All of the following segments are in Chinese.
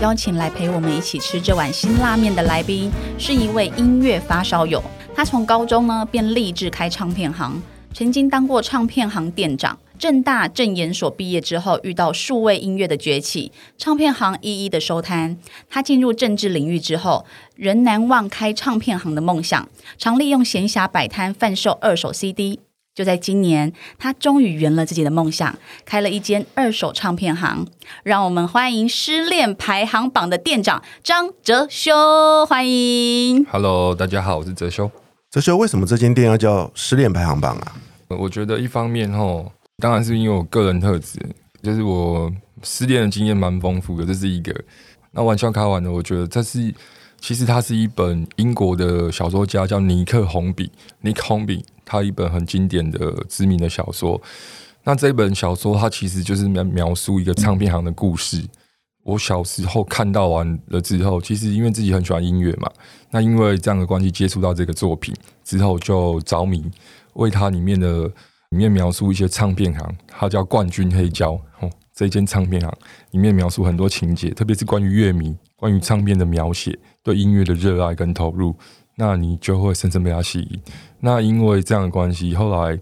邀请来陪我们一起吃这碗辛拉面的来宾，是一位音乐发烧友。他从高中呢便立志开唱片行，曾经当过唱片行店长。正大正研所毕业之后，遇到数位音乐的崛起，唱片行一一的收摊。他进入政治领域之后，仍难忘开唱片行的梦想，常利用闲暇摆摊贩售二手 CD。就在今年，他终于圆了自己的梦想，开了一间二手唱片行。让我们欢迎失恋排行榜的店长张哲修，欢迎。Hello，大家好，我是哲修。哲修，为什么这间店要叫失恋排行榜啊？我觉得一方面吼，当然是因为我个人特质，就是我失恋的经验蛮丰富的，这是一个。那玩笑开完了，我觉得这是。其实它是一本英国的小说家，叫尼克·红比 （Nick Hornby），他一本很经典的知名的小说。那这本小说，它其实就是描描述一个唱片行的故事。我小时候看到完了之后，其实因为自己很喜欢音乐嘛，那因为这样的关系接触到这个作品之后，就着迷，为它里面的里面描述一些唱片行，它叫冠军黑胶。哦，这间唱片行里面描述很多情节，特别是关于乐迷、关于唱片的描写。对音乐的热爱跟投入，那你就会深深被他吸引。那因为这样的关系，后来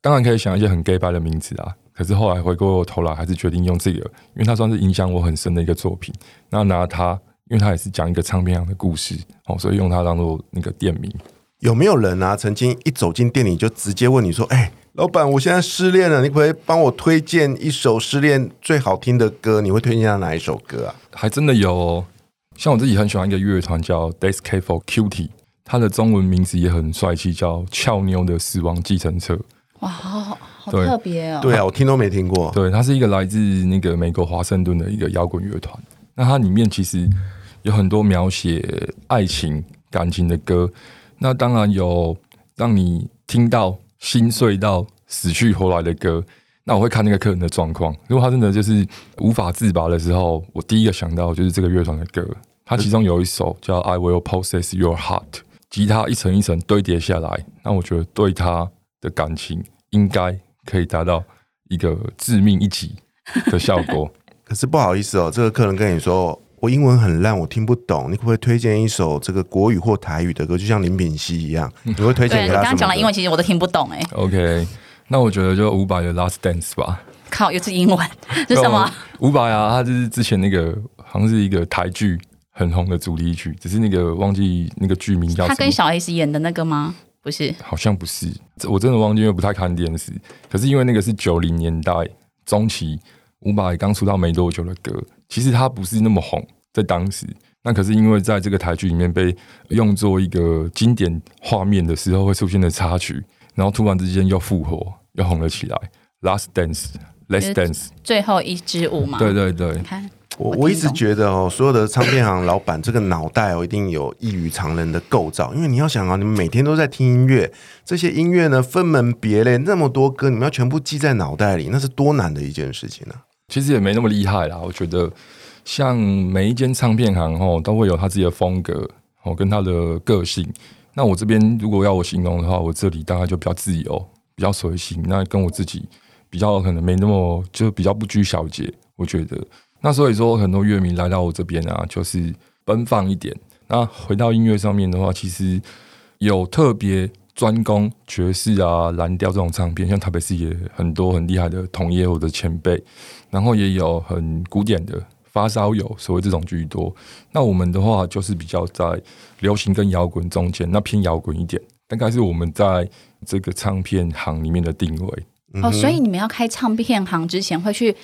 当然可以想一些很 gay 白的名字啊。可是后来回过头来，还是决定用这个，因为它算是影响我很深的一个作品。那拿它，因为它也是讲一个唱片行的故事哦，所以用它当做那个店名。有没有人啊，曾经一走进店里就直接问你说：“哎，老板，我现在失恋了，你可不可以帮我推荐一首失恋最好听的歌？你会推荐他哪一首歌啊？”还真的有。哦。像我自己很喜欢一个乐团叫 Days Cab for Cutie，它的中文名字也很帅气，叫俏妞的死亡计程车。哇，好好特别哦！对啊，我听都没听过。对，它是一个来自那个美国华盛顿的一个摇滚乐团。那它里面其实有很多描写爱情、感情的歌。那当然有让你听到心碎到死去活来的歌。那我会看那个客人的状况，如果他真的就是无法自拔的时候，我第一个想到就是这个乐团的歌。它其中有一首叫《I Will Possess Your Heart》，吉他一层一层堆叠下来，那我觉得对他的感情应该可以达到一个致命一击的效果。可是不好意思哦，这个客人跟你说我英文很烂，我听不懂，你可不可以推荐一首这个国语或台语的歌？就像林品熙一样，你会推荐给他？刚刚讲的英文，其实我都听不懂哎。OK。那我觉得就伍佰的《Last Dance》吧。靠，又是英文，是什么？伍佰啊，他就是之前那个好像是一个台剧很红的主题曲，只是那个忘记那个剧名叫。他跟小 S 演的那个吗？不是，好像不是。我真的忘记，因为不太看电视。可是因为那个是九零年代中期伍佰刚出道没多久的歌，其实他不是那么红，在当时。那可是因为在这个台剧里面被用作一个经典画面的时候会出现的插曲。然后突然之间又复活，又红了起来。Last dance，Last dance，最后一支舞嘛。对对对，你看，我我一直觉得哦，所有的唱片行老板这个脑袋哦，一定有异于常人的构造。因为你要想啊，你们每天都在听音乐，这些音乐呢分门别类，那么多歌，你们要全部记在脑袋里，那是多难的一件事情呢。其实也没那么厉害啦，我觉得像每一间唱片行哦，都会有他自己的风格哦，跟他的个性。那我这边如果要我形容的话，我这里大概就比较自由，比较随性。那跟我自己比较可能没那么，就比较不拘小节。我觉得，那所以说很多乐迷来到我这边啊，就是奔放一点。那回到音乐上面的话，其实有特别专攻爵士啊、蓝调这种唱片，像台北市也很多很厉害的同业或者前辈，然后也有很古典的。发烧友，所谓这种居多。那我们的话就是比较在流行跟摇滚中间，那偏摇滚一点，大概是我们在这个唱片行里面的定位。哦，所以你们要开唱片行之前会去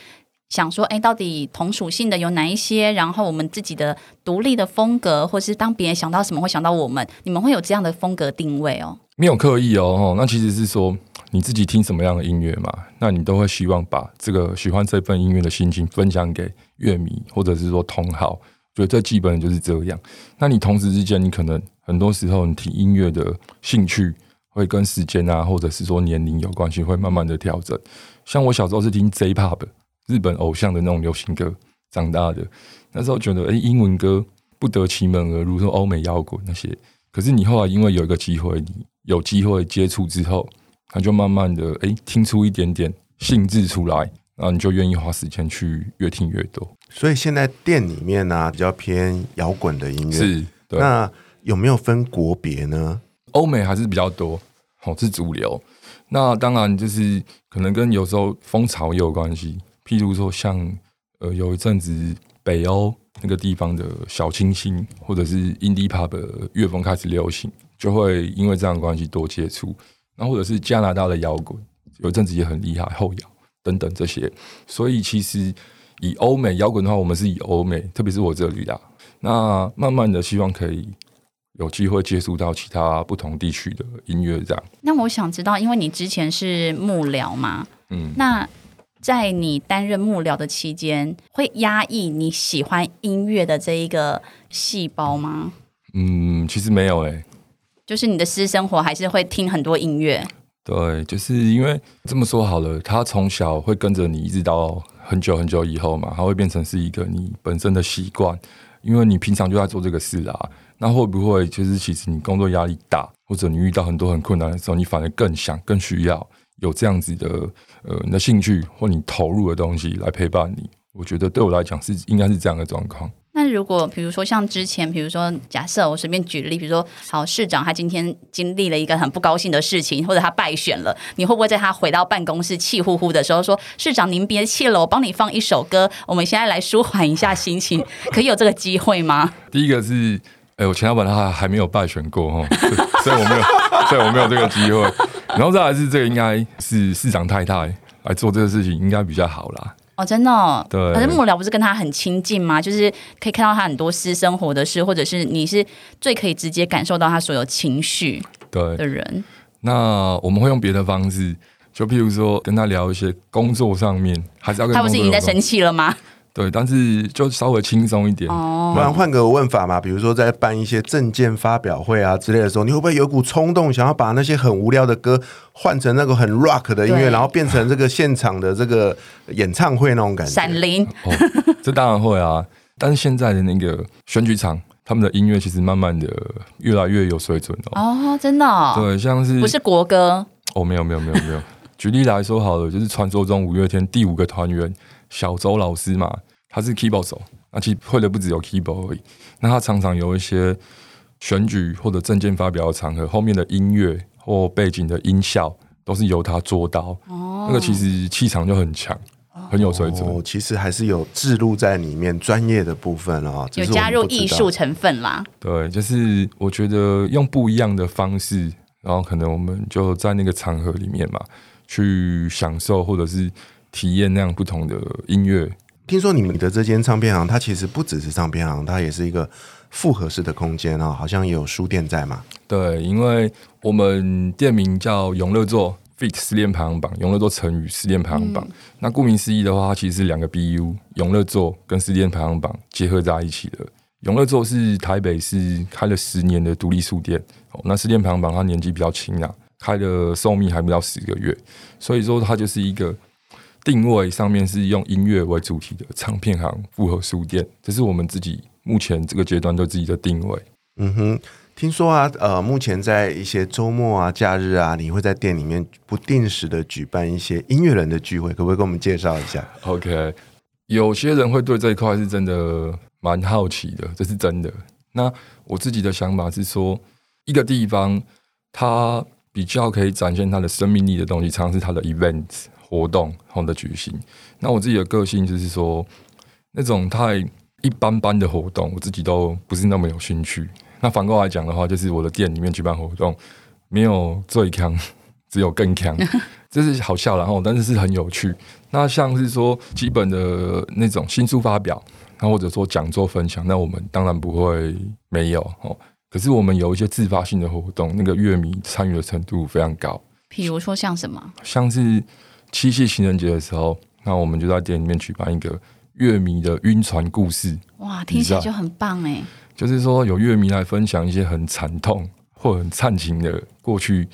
想说，哎，到底同属性的有哪一些？然后我们自己的独立的风格，或是当别人想到什么会想到我们，你们会有这样的风格定位哦？没有刻意哦，哦那其实是说。你自己听什么样的音乐嘛？那你都会希望把这个喜欢这份音乐的心情分享给乐迷，或者是说同好，所以这基本就是这样。那你同时之间，你可能很多时候你听音乐的兴趣会跟时间啊，或者是说年龄有关系，会慢慢的调整。像我小时候是听 J-Pop 日本偶像的那种流行歌长大的，那时候觉得哎，英文歌不得其门而入，说欧美摇滚那些。可是你后来因为有一个机会，你有机会接触之后，他就慢慢的哎听出一点点兴致出来，然后你就愿意花时间去越听越多。所以现在店里面呢，比较偏摇滚的音乐。是，那有没有分国别呢？欧美还是比较多，哦，是主流。那当然就是可能跟有时候风潮也有关系。譬如说，像呃有一阵子北欧那个地方的小清新或者是 indie pop 的乐风开始流行，就会因为这样的关系多接触。那或者是加拿大的摇滚，有一阵子也很厉害，后摇等等这些。所以其实。以欧美摇滚的话，我们是以欧美，特别是我这里的。那慢慢的，希望可以有机会接触到其他不同地区的音乐，这样。那我想知道，因为你之前是幕僚嘛，嗯，那在你担任幕僚的期间，会压抑你喜欢音乐的这一个细胞吗？嗯，其实没有诶，就是你的私生活还是会听很多音乐。对，就是因为这么说好了，他从小会跟着你，一直到。很久很久以后嘛，他会变成是一个你本身的习惯，因为你平常就在做这个事啦。那会不会就是其实你工作压力大，或者你遇到很多很困难的时候，你反而更想、更需要有这样子的呃你的兴趣或你投入的东西来陪伴你？我觉得对我来讲是应该是这样的状况。那如果比如说像之前，比如说假设我随便举例，比如说好市长他今天经历了一个很不高兴的事情，或者他败选了，你会不会在他回到办公室气呼呼的时候说：“市长您别气了，我帮你放一首歌，我们现在来舒缓一下心情。”可以有这个机会吗？第一个是，哎，我前老板他还没有败选过哈，所以我没有，所以我没有这个机会。然后再来是这个，应该是市长太太来做这个事情，应该比较好啦。哦，真的，对，可是幕僚不是跟他很亲近吗？就是可以看到他很多私生活的事，或者是你是最可以直接感受到他所有情绪对的人。那我们会用别的方式，就譬如说跟他聊一些工作上面，还是要跟他不是已经在生气了吗？对，但是就稍微轻松一点。哦，不然换个问法嘛，比如说在办一些证件发表会啊之类的时候，你会不会有股冲动，想要把那些很无聊的歌换成那个很 rock 的音乐，然后变成这个现场的这个演唱会那种感觉？闪灵，这当然会啊。但是现在的那个选举场，他们的音乐其实慢慢的越来越有水准哦。哦，真的？对，像是不是国歌？哦，没有，没有，没有，没有。举例来说好了，就是传说中五月天第五个团员。小周老师嘛，他是 keyboard 手，那其实会的不只有 keyboard 而已。那他常常有一些选举或者证件发表的场合，后面的音乐或背景的音效都是由他做到。哦，那个其实气场就很强，很有水准。其实还是有置入在里面专业的部分啊，有加入艺术成分啦。对，就是我觉得用不一样的方式，然后可能我们就在那个场合里面嘛，去享受或者是。体验那样不同的音乐。听说你们的这间唱片行，它其实不只是唱片行，它也是一个复合式的空间啊，好像也有书店在嘛。对，因为我们店名叫永乐座 Fit 失恋排行榜，永乐座成语失恋排行榜。那顾名思义的话，它其实是两个 BU，永乐座跟失恋排行榜结合在一起的。永乐座是台北市开了十年的独立书店，哦那失恋排行榜它年纪比较轻啊，开的寿命还不到十个月，所以说它就是一个。定位上面是用音乐为主题的唱片行复合书店，这是我们自己目前这个阶段对自己的定位。嗯哼，听说啊，呃，目前在一些周末啊、假日啊，你会在店里面不定时的举办一些音乐人的聚会，可不可以跟我们介绍一下？OK，有些人会对这一块是真的蛮好奇的，这是真的。那我自己的想法是说，一个地方它比较可以展现它的生命力的东西，常常是它的 events。活动后的举行，那我自己的个性就是说，那种太一般般的活动，我自己都不是那么有兴趣。那反过来讲的话，就是我的店里面举办活动，没有最强，只有更强，这是好笑，然后但是是很有趣。那像是说基本的那种新书发表，那或者说讲座分享，那我们当然不会没有哦。可是我们有一些自发性的活动，那个乐迷参与的程度非常高。比如说像什么？像是。七夕情人节的时候，那我们就在店里面举办一个乐迷的晕船故事，哇，听起来就很棒哎。就是说有乐迷来分享一些很惨痛或很灿情的过去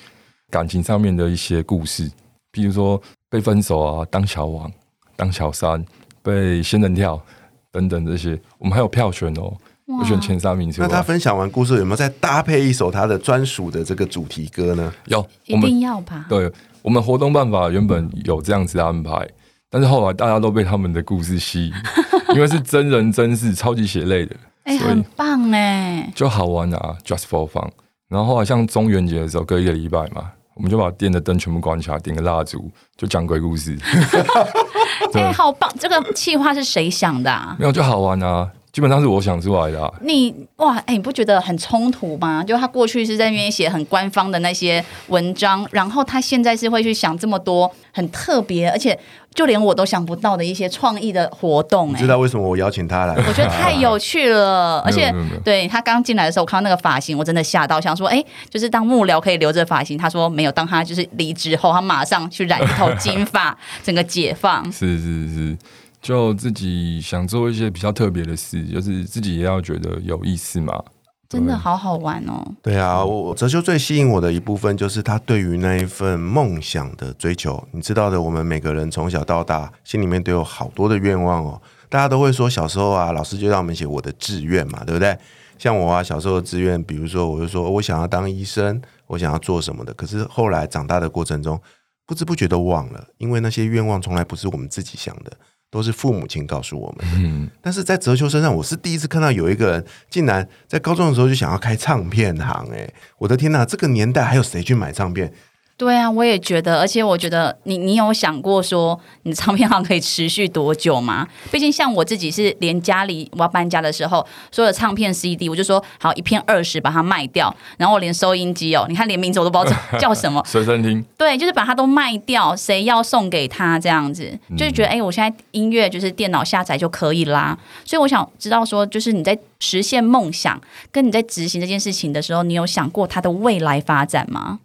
感情上面的一些故事，比如说被分手啊，当小王、当小三、被仙人跳等等这些，我们还有票选哦。我选前三名。那他分享完故事，有没有再搭配一首他的专属的这个主题歌呢？有，一定要吧？对，我们活动办法原本有这样子的安排，但是后来大家都被他们的故事吸引，因为是真人真事，超级血泪的，哎，很棒哎，就好玩啊！Just for fun。然后后来像中元节的时候，隔一个礼拜嘛，我们就把店的灯全部关起来，点个蜡烛，就讲鬼故事。哎，好棒！这个计划是谁想的？啊没有，就好玩啊。基本上是我想出来的。你哇，哎，你不觉得很冲突吗？就他过去是在那边写很官方的那些文章，然后他现在是会去想这么多很特别，而且就连我都想不到的一些创意的活动。你知道为什么我邀请他来？我觉得太有趣了，而且对他刚进来的时候，我看到那个发型，我真的吓到，想说，哎，就是当幕僚可以留着发型。他说没有，当他就是离职后，他马上去染一头金发，整个解放。是是是。就自己想做一些比较特别的事，就是自己也要觉得有意思嘛。真的好好玩哦！对啊，我哲修最吸引我的一部分就是他对于那一份梦想的追求。你知道的，我们每个人从小到大心里面都有好多的愿望哦。大家都会说，小时候啊，老师就让我们写我的志愿嘛，对不对？像我啊，小时候的志愿，比如说，我就说我想要当医生，我想要做什么的。可是后来长大的过程中，不知不觉都忘了，因为那些愿望从来不是我们自己想的。都是父母亲告诉我们的，但是在哲修身上，我是第一次看到有一个人竟然在高中的时候就想要开唱片行，哎，我的天哪！这个年代还有谁去买唱片？对啊，我也觉得，而且我觉得你你有想过说，你唱片行可以持续多久吗？毕竟像我自己是连家里我要搬家的时候，所有的唱片 CD，我就说好一片二十把它卖掉，然后我连收音机哦，你看连名字我都不知道叫什么，随身听，对，就是把它都卖掉，谁要送给他这样子，就是觉得哎，我现在音乐就是电脑下载就可以啦。所以我想知道说，就是你在实现梦想跟你在执行这件事情的时候，你有想过它的未来发展吗？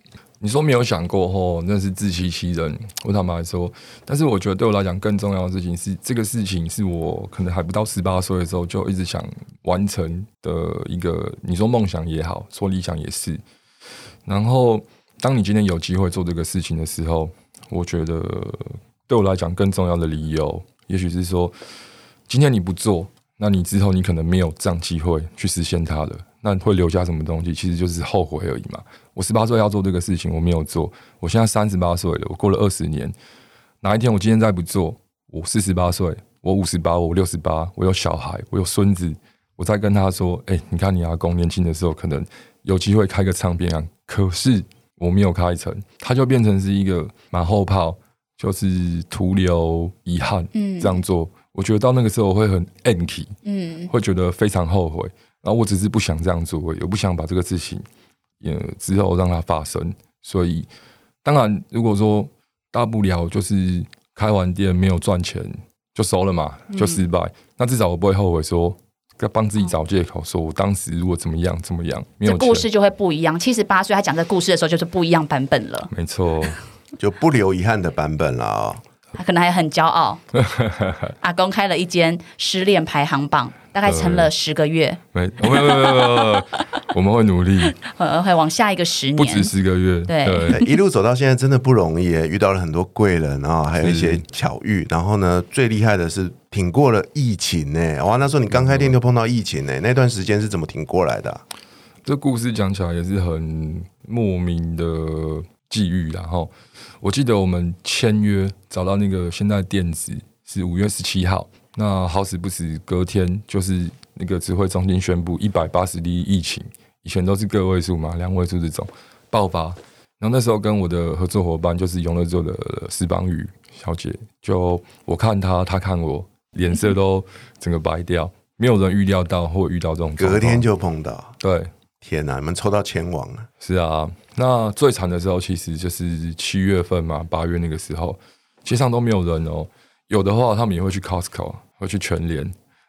你说没有想过吼，那是自欺欺人。我坦白说，但是我觉得对我来讲更重要的事情是，这个事情是我可能还不到十八岁的时候就一直想完成的一个。你说梦想也好，说理想也是。然后，当你今天有机会做这个事情的时候，我觉得对我来讲更重要的理由，也许是说，今天你不做，那你之后你可能没有这样机会去实现它了。那会留下什么东西？其实就是后悔而已嘛。我十八岁要做这个事情，我没有做。我现在三十八岁了，我过了二十年。哪一天我今天再不做，我四十八岁，我五十八，我六十八，我有小孩，我有孙子，我再跟他说：“哎，你看你阿公年轻的时候可能有机会开个唱片啊，可是我没有开成，他就变成是一个马后炮，就是徒留遗憾。嗯，这样做，我觉得到那个时候我会很 angry，嗯，会觉得非常后悔。”然后我只是不想这样做，也不想把这个事情也之后让它发生。所以，当然，如果说大不了就是开完店没有赚钱就收了嘛，就失败。那至少我不会后悔，说要帮自己找借口，说我当时如果怎么样怎么样，这故事就会不一样。七十八岁他讲这故事的时候，就是不一样版本了。没错，就不留遗憾的版本了。他可能还很骄傲。阿公开了一间失恋排行榜。大概撑了十个月，没，没有，没有，没有，我们会努力，呃，会往下一个十年，不止十个月，对，一路走到现在真的不容易，遇到了很多贵人然后，还有一些巧遇，然后呢，最厉害的是挺过了疫情呢。哇，那时候你刚开店就碰到疫情呢，那段时间是怎么挺过来的？这故事讲起来也是很莫名的际遇，然后我记得我们签约找到那个现在店址是五月十七号。那好死不死，隔天就是那个指挥中心宣布一百八十例疫情，以前都是个位数嘛，两位数这种爆发。然后那时候跟我的合作伙伴就是永乐座的石邦宇小姐，就我看她，她看我，脸色都整个白掉，没有人预料到或遇到这种。隔天就碰到，对，天哪，你们抽到千王了。是啊，那最惨的时候其实就是七月份嘛，八月那个时候，街上都没有人哦，有的话他们也会去 Costco。会去全联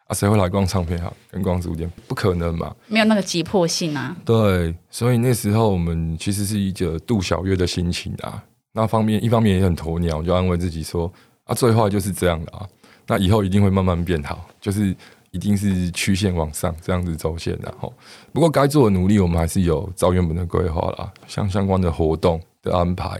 啊？谁会来逛唱片行、跟逛书店？不可能嘛！没有那个急迫性啊。对，所以那时候我们其实是一个度小月的心情啊。那方面一方面也很鸵鸟，就安慰自己说啊，最坏就是这样的啊。那以后一定会慢慢变好，就是一定是曲线往上这样子走线然后，不过该做的努力我们还是有照原本的规划啦，像相关的活动的安排，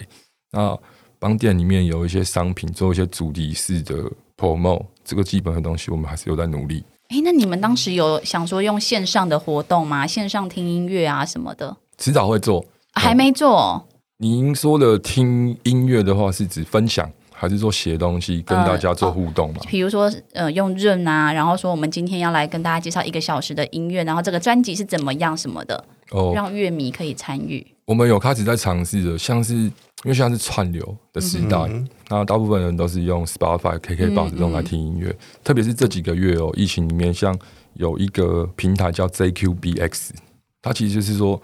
那帮店里面有一些商品做一些主题式的 promo，这个基本的东西我们还是有在努力。哎，那你们当时有想说用线上的活动吗？线上听音乐啊什么的？迟早会做，还没做。您说的听音乐的话，是指分享，还是说写东西跟大家做互动嘛？比如说，呃，用润啊，然后说我们今天要来跟大家介绍一个小时的音乐，然后这个专辑是怎么样什么的，哦，让乐迷可以参与。我们有开始在尝试着，像是因为现在是串流的时代，那大部分人都是用 Spotify、KK Box 这种来听音乐，特别是这几个月哦，疫情里面，像有一个平台叫 JQBX，它其实就是说。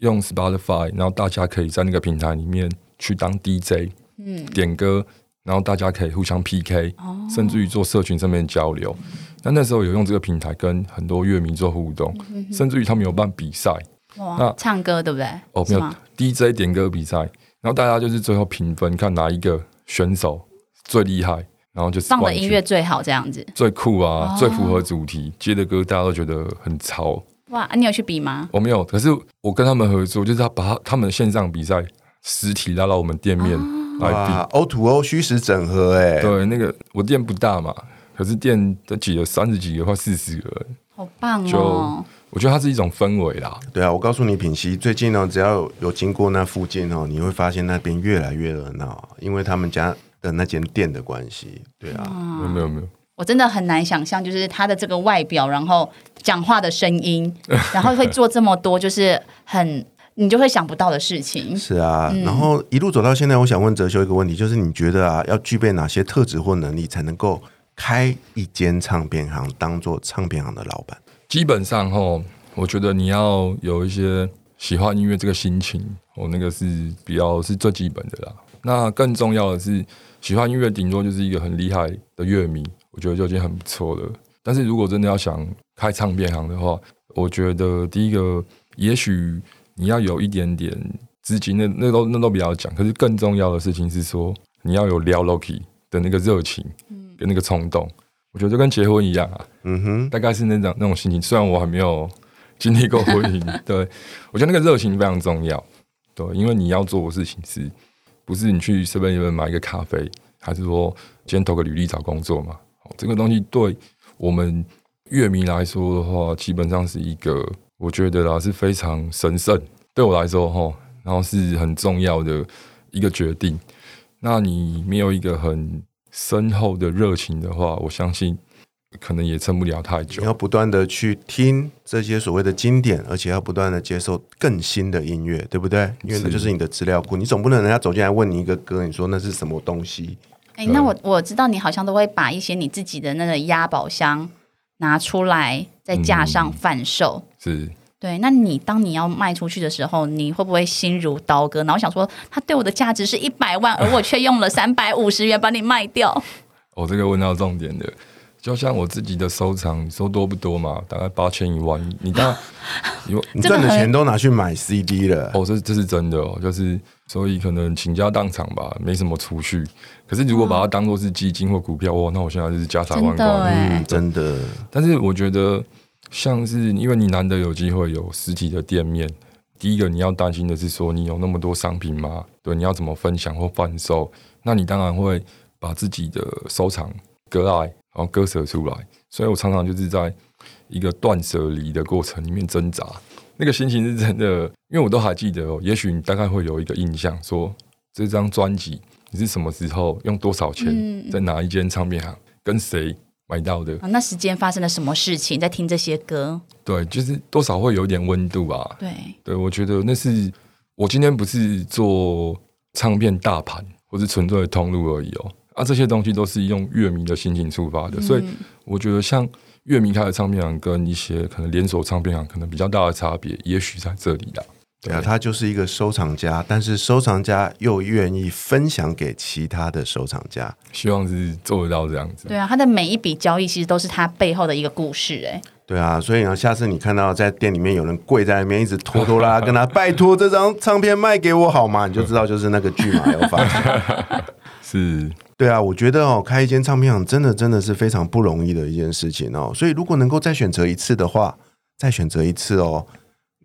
用 Spotify，然后大家可以在那个平台里面去当 DJ，嗯，点歌，然后大家可以互相 PK，甚至于做社群上面交流。那那时候有用这个平台跟很多乐迷做互动，甚至于他们有办比赛，那唱歌对不对？哦，没有 DJ 点歌比赛，然后大家就是最后评分，看哪一个选手最厉害，然后就放的音乐最好，这样子最酷啊，最符合主题，接的歌大家都觉得很潮。哇，你有去比吗？我没有，可是我跟他们合作，就是他把他他们线上比赛实体拉到我们店面来比，O to O 虚实整合，哎，对，那个我店不大嘛，可是店都挤了三十几个，快四十个人，好棒哦！就我觉得它是一种氛围啦。对啊，我告诉你，品溪最近呢，只要有经过那附近哦，你会发现那边越来越热闹，因为他们家的那间店的关系。对啊，没有没有。我真的很难想象，就是他的这个外表，然后讲话的声音，然后会做这么多，就是很你就会想不到的事情。是啊，然后一路走到现在，我想问哲修一个问题，就是你觉得啊，要具备哪些特质或能力，才能够开一间唱片行，当做唱片行的老板？基本上哈，我觉得你要有一些喜欢音乐这个心情，我那个是比较是最基本的啦。那更重要的是，喜欢音乐，顶多就是一个很厉害的乐迷。我觉得就已经很不错了。但是如果真的要想开唱片行的话，我觉得第一个，也许你要有一点点资金，那那都那都比较讲。可是更重要的事情是说，你要有撩 Loki 的那个热情，跟那个冲动。我觉得就跟结婚一样啊，嗯哼，大概是那种那种心情。虽然我还没有经历过婚姻，对我觉得那个热情非常重要。对，因为你要做的事情是不是你去随便随便买一个咖啡，还是说今天投个履历找工作嘛？这个东西对我们乐迷来说的话，基本上是一个我觉得啦是非常神圣。对我来说哈，然后是很重要的一个决定。那你没有一个很深厚的热情的话，我相信可能也撑不了太久。你要不断的去听这些所谓的经典，而且要不断的接受更新的音乐，对不对？因为那就是你的资料库。你总不能人家走进来问你一个歌，你说那是什么东西？哎，那我我知道你好像都会把一些你自己的那个押宝箱拿出来，在架上贩售。是，对。那你当你要卖出去的时候，你会不会心如刀割？然后想说，他对我的价值是一百万，而我却用了三百五十元把你卖掉。我这个问到重点的。就像我自己的收藏，你说多不多嘛？大概八千一万。你当 你你赚的钱都拿去买 CD 了。哦，这这是真的哦，就是所以可能倾家荡产吧，没什么储蓄。可是如果把它当做是基金或股票，哦，那我现在就是家财万贯。嗯，真的。但是我觉得，像是因为你难得有机会有实体的店面，第一个你要担心的是说，你有那么多商品吗？对，你要怎么分享或贩售？那你当然会把自己的收藏割爱。然后割舍出来，所以我常常就是在一个断舍离的过程里面挣扎，那个心情是真的，因为我都还记得哦。也许你大概会有一个印象，说这张专辑你是什么时候用多少钱，在哪一间唱片行跟谁买到的？那时间发生了什么事情？在听这些歌？对，就是多少会有点温度吧。对，对我觉得那是我今天不是做唱片大盘，或是纯粹的通路而已哦。啊，这些东西都是用乐迷的心情出发的，所以我觉得像乐迷开的唱片行跟一些可能连锁唱片行可能比较大的差别，也许在这里啦。对啊，他就是一个收藏家，但是收藏家又愿意分享给其他的收藏家，希望是做得到这样子。对啊，他的每一笔交易其实都是他背后的一个故事，哎。对啊，所以呢，下次你看到在店里面有人跪在那边，一直拖拖拉拉 跟他拜托这张唱片卖给我好吗？你就知道就是那个巨马要发。是。对啊，我觉得哦，开一间唱片行真的真的是非常不容易的一件事情哦。所以如果能够再选择一次的话，再选择一次哦，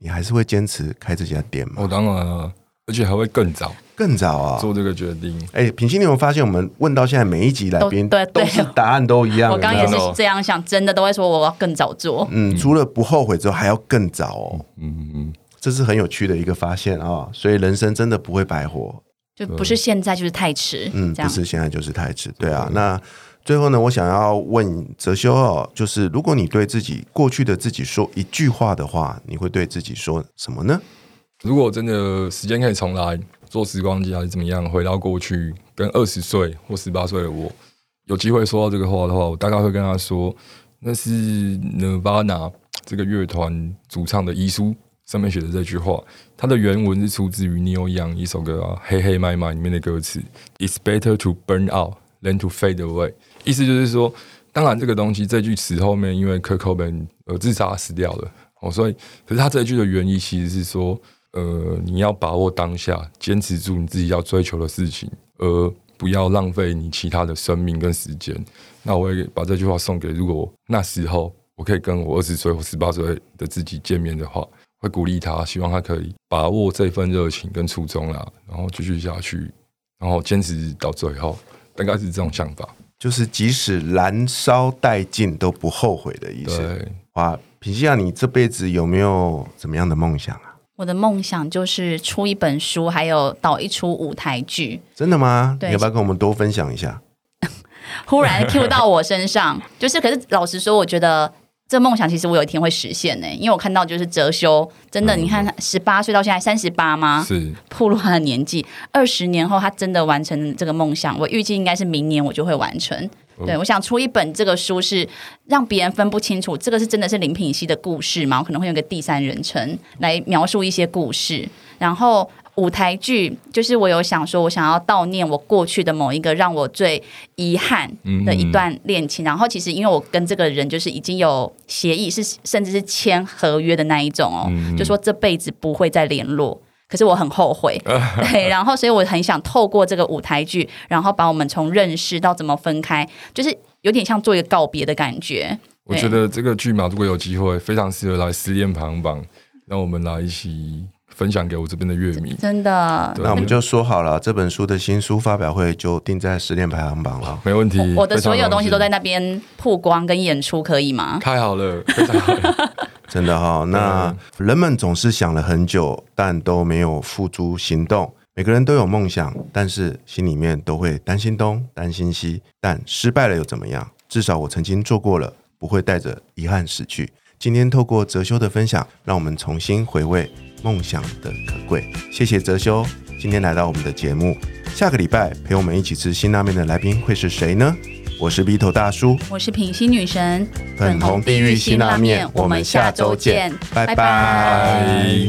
你还是会坚持开这家店吗？我当然了，而且还会更早更早啊！做这个决定。哎，品心，你有没有发现我们问到现在每一集来宾，对对都是答案都一样。我刚也是这样想，真的都会说我要更早做。嗯，除了不后悔之后，还要更早哦。嗯嗯，这是很有趣的一个发现啊！所以人生真的不会白活，就不是现在就是太迟。嗯，不是现在就是太迟。对啊，那最后呢，我想要问泽修哦，就是如果你对自己过去的自己说一句话的话，你会对自己说什么呢？如果真的时间可以重来，坐时光机还是怎么样，回到过去跟二十岁或十八岁的我有机会说到这个话的话，我大概会跟他说，那是 Nirvana 这个乐团主唱的遗书上面写的这句话。它的原文是出自于 Neil Young 一首歌啊《黑黑麦麦》里面的歌词：“It's better to burn out than to fade away。”意思就是说，当然这个东西这句词后面因为 Kurt Cobain 而自杀死掉了哦，所以可是他这句的原意其实是说。呃，你要把握当下，坚持住你自己要追求的事情，而不要浪费你其他的生命跟时间。那我会把这句话送给，如果那时候我可以跟我二十岁或十八岁的自己见面的话，会鼓励他，希望他可以把握这份热情跟初衷啦，然后继续下去，然后坚持到最后，大概是这种想法，就是即使燃烧殆尽都不后悔的意思。对，哇，品西亚，你这辈子有没有怎么样的梦想啊？我的梦想就是出一本书，还有导一出舞台剧。真的吗？你，要不要跟我们多分享一下？忽然 Q 到我身上，就是，可是老实说，我觉得这梦想其实我有一天会实现呢，因为我看到就是哲修，真的，你看十八岁到现在三十八吗？是，暴露他的年纪，二十年后他真的完成这个梦想，我预计应该是明年我就会完成。对，我想出一本这个书，是让别人分不清楚这个是真的是林品熙的故事吗？我可能会用个第三人称来描述一些故事。然后舞台剧，就是我有想说，我想要悼念我过去的某一个让我最遗憾的一段恋情。然后其实因为我跟这个人就是已经有协议，是甚至是签合约的那一种哦，就说这辈子不会再联络。可是我很后悔，对，然后所以我很想透过这个舞台剧，然后把我们从认识到怎么分开，就是有点像做一个告别的感觉。我觉得这个剧嘛，如果有机会，非常适合来失恋排行榜，让我们来一起分享给我这边的乐迷。真的，那我们就说好了，这本书的新书发表会就定在失恋排行榜了，没问题。我的所有东西都在那边曝光跟演出，可以吗？太好了，非常好。真的哈，那人们总是想了很久，但都没有付诸行动。每个人都有梦想，但是心里面都会担心东，担心西。但失败了又怎么样？至少我曾经做过了，不会带着遗憾死去。今天透过哲修的分享，让我们重新回味梦想的可贵。谢谢哲修，今天来到我们的节目。下个礼拜陪我们一起吃辛拉面的来宾会是谁呢？我是 B 头大叔，我是品心女神，粉红地狱辛拉面，我们下周见，拜拜。